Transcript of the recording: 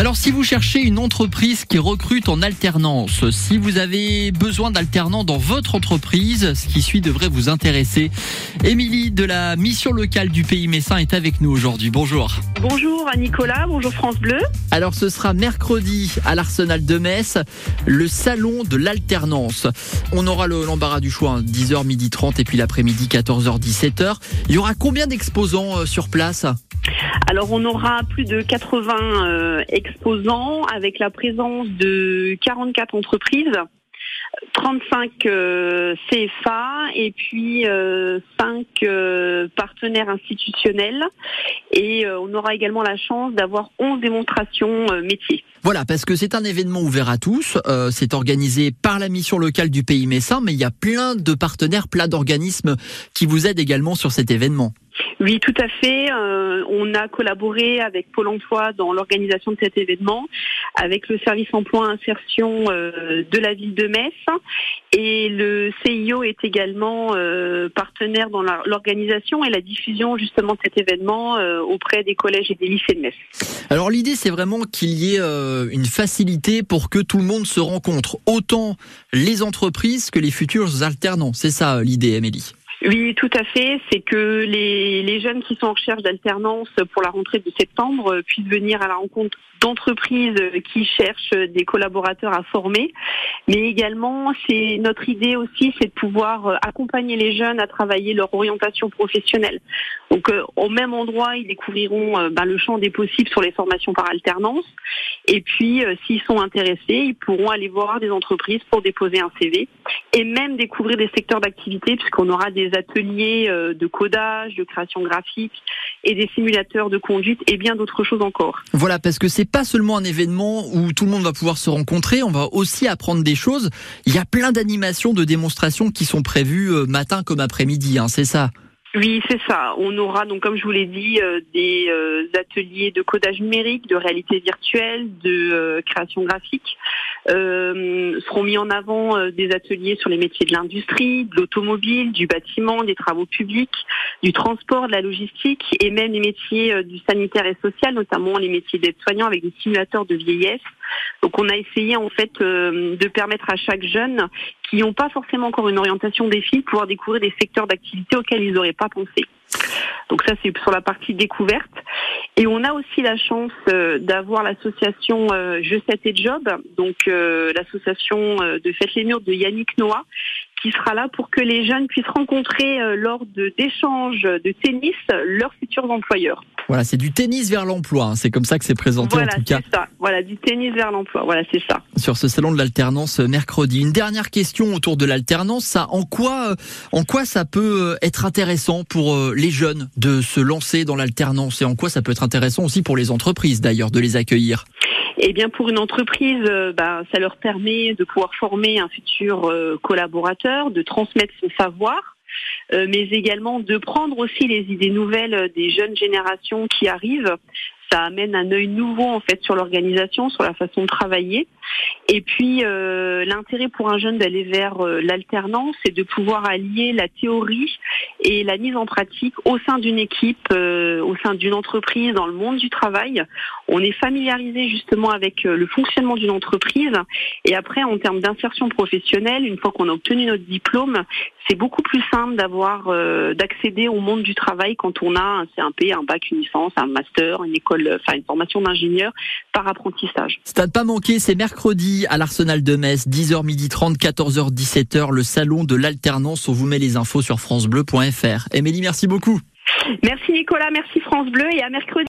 Alors si vous cherchez une entreprise qui recrute en alternance, si vous avez besoin d'alternants dans votre entreprise, ce qui suit devrait vous intéresser. Émilie de la mission locale du Pays Messin est avec nous aujourd'hui. Bonjour. Bonjour à Nicolas, bonjour France Bleu. Alors ce sera mercredi à l'Arsenal de Metz, le salon de l'alternance. On aura l'embarras du choix, 10h, midi 30 et puis l'après-midi 14h, 17h. Il y aura combien d'exposants euh, sur place? Alors on aura plus de 80 euh, exposants avec la présence de 44 entreprises. 35 euh, CFA et puis euh, 5 euh, partenaires institutionnels et on aura également la chance d'avoir 11 démonstrations métiers. Voilà, parce que c'est un événement ouvert à tous, c'est organisé par la mission locale du Pays Messin, mais il y a plein de partenaires, plein d'organismes qui vous aident également sur cet événement. Oui, tout à fait. Euh, on a collaboré avec Pôle Emploi dans l'organisation de cet événement, avec le service emploi insertion euh, de la ville de Metz, et le CIO est également euh, partenaire dans l'organisation et la diffusion justement de cet événement auprès des collèges et des lycées de Metz. Alors l'idée, c'est vraiment qu'il y ait une facilité pour que tout le monde se rencontre, autant les entreprises que les futurs alternants. C'est ça l'idée, Amélie. Oui, tout à fait. C'est que les, les, jeunes qui sont en recherche d'alternance pour la rentrée de septembre euh, puissent venir à la rencontre d'entreprises qui cherchent des collaborateurs à former. Mais également, c'est notre idée aussi, c'est de pouvoir euh, accompagner les jeunes à travailler leur orientation professionnelle. Donc, euh, au même endroit, ils découvriront ben, le champ des possibles sur les formations par alternance. Et puis, s'ils sont intéressés, ils pourront aller voir des entreprises pour déposer un CV et même découvrir des secteurs d'activité puisqu'on aura des ateliers euh, de codage, de création graphique et des simulateurs de conduite et bien d'autres choses encore. Voilà, parce que c'est pas seulement un événement où tout le monde va pouvoir se rencontrer, on va aussi apprendre des choses. Il y a plein d'animations, de démonstrations qui sont prévues euh, matin comme après-midi, hein, c'est ça? Oui, c'est ça. On aura donc, comme je vous l'ai dit, euh, des ateliers de codage numérique, de réalité virtuelle, de création graphique. Euh, seront mis en avant euh, des ateliers sur les métiers de l'industrie, de l'automobile, du bâtiment, des travaux publics, du transport, de la logistique et même les métiers euh, du sanitaire et social, notamment les métiers d'aide-soignant avec des simulateurs de vieillesse. Donc on a essayé en fait de permettre à chaque jeune qui n'ont pas forcément encore une orientation des filles pouvoir découvrir des secteurs d'activité auxquels ils n'auraient pas pensé. Donc ça c'est sur la partie découverte. Et on a aussi la chance euh, d'avoir l'association euh, Je 7 et Job, donc euh, l'association de Faites les Murs de Yannick Noah, qui sera là pour que les jeunes puissent rencontrer lors d'échanges de tennis leurs futurs employeurs. Voilà, c'est du tennis vers l'emploi. Hein. C'est comme ça que c'est présenté en tout cas. Ça. Voilà, du tennis vers l'emploi. Voilà, c'est ça. Sur ce salon de l'alternance mercredi. Une dernière question autour de l'alternance. Ça, en quoi, en quoi ça peut être intéressant pour les jeunes de se lancer dans l'alternance? Et en quoi ça peut être intéressant aussi pour les entreprises d'ailleurs de les accueillir? Eh bien, pour une entreprise, euh, bah, ça leur permet de pouvoir former un futur euh, collaborateur, de transmettre son savoir, euh, mais également de prendre aussi les idées nouvelles des jeunes générations qui arrivent. Ça amène un œil nouveau en fait sur l'organisation, sur la façon de travailler. Et puis l'intérêt pour un jeune d'aller vers l'alternance, c'est de pouvoir allier la théorie et la mise en pratique au sein d'une équipe, euh, au sein d'une entreprise, dans le monde du travail. On est familiarisé justement avec euh, le fonctionnement d'une entreprise et après en termes d'insertion professionnelle, une fois qu'on a obtenu notre diplôme, c'est beaucoup plus simple d'avoir euh, d'accéder au monde du travail quand on a un CMP, un bac, une licence, un master, une école, enfin une formation d'ingénieur par apprentissage. C'est à ne pas manquer, c'est mercredi à l'Arsenal de Metz, 10h 30 14h 17h, le salon de l'alternance. On vous met les infos sur francebleu.fr. Émilie, merci beaucoup. Merci Nicolas, merci France Bleu et à mercredi.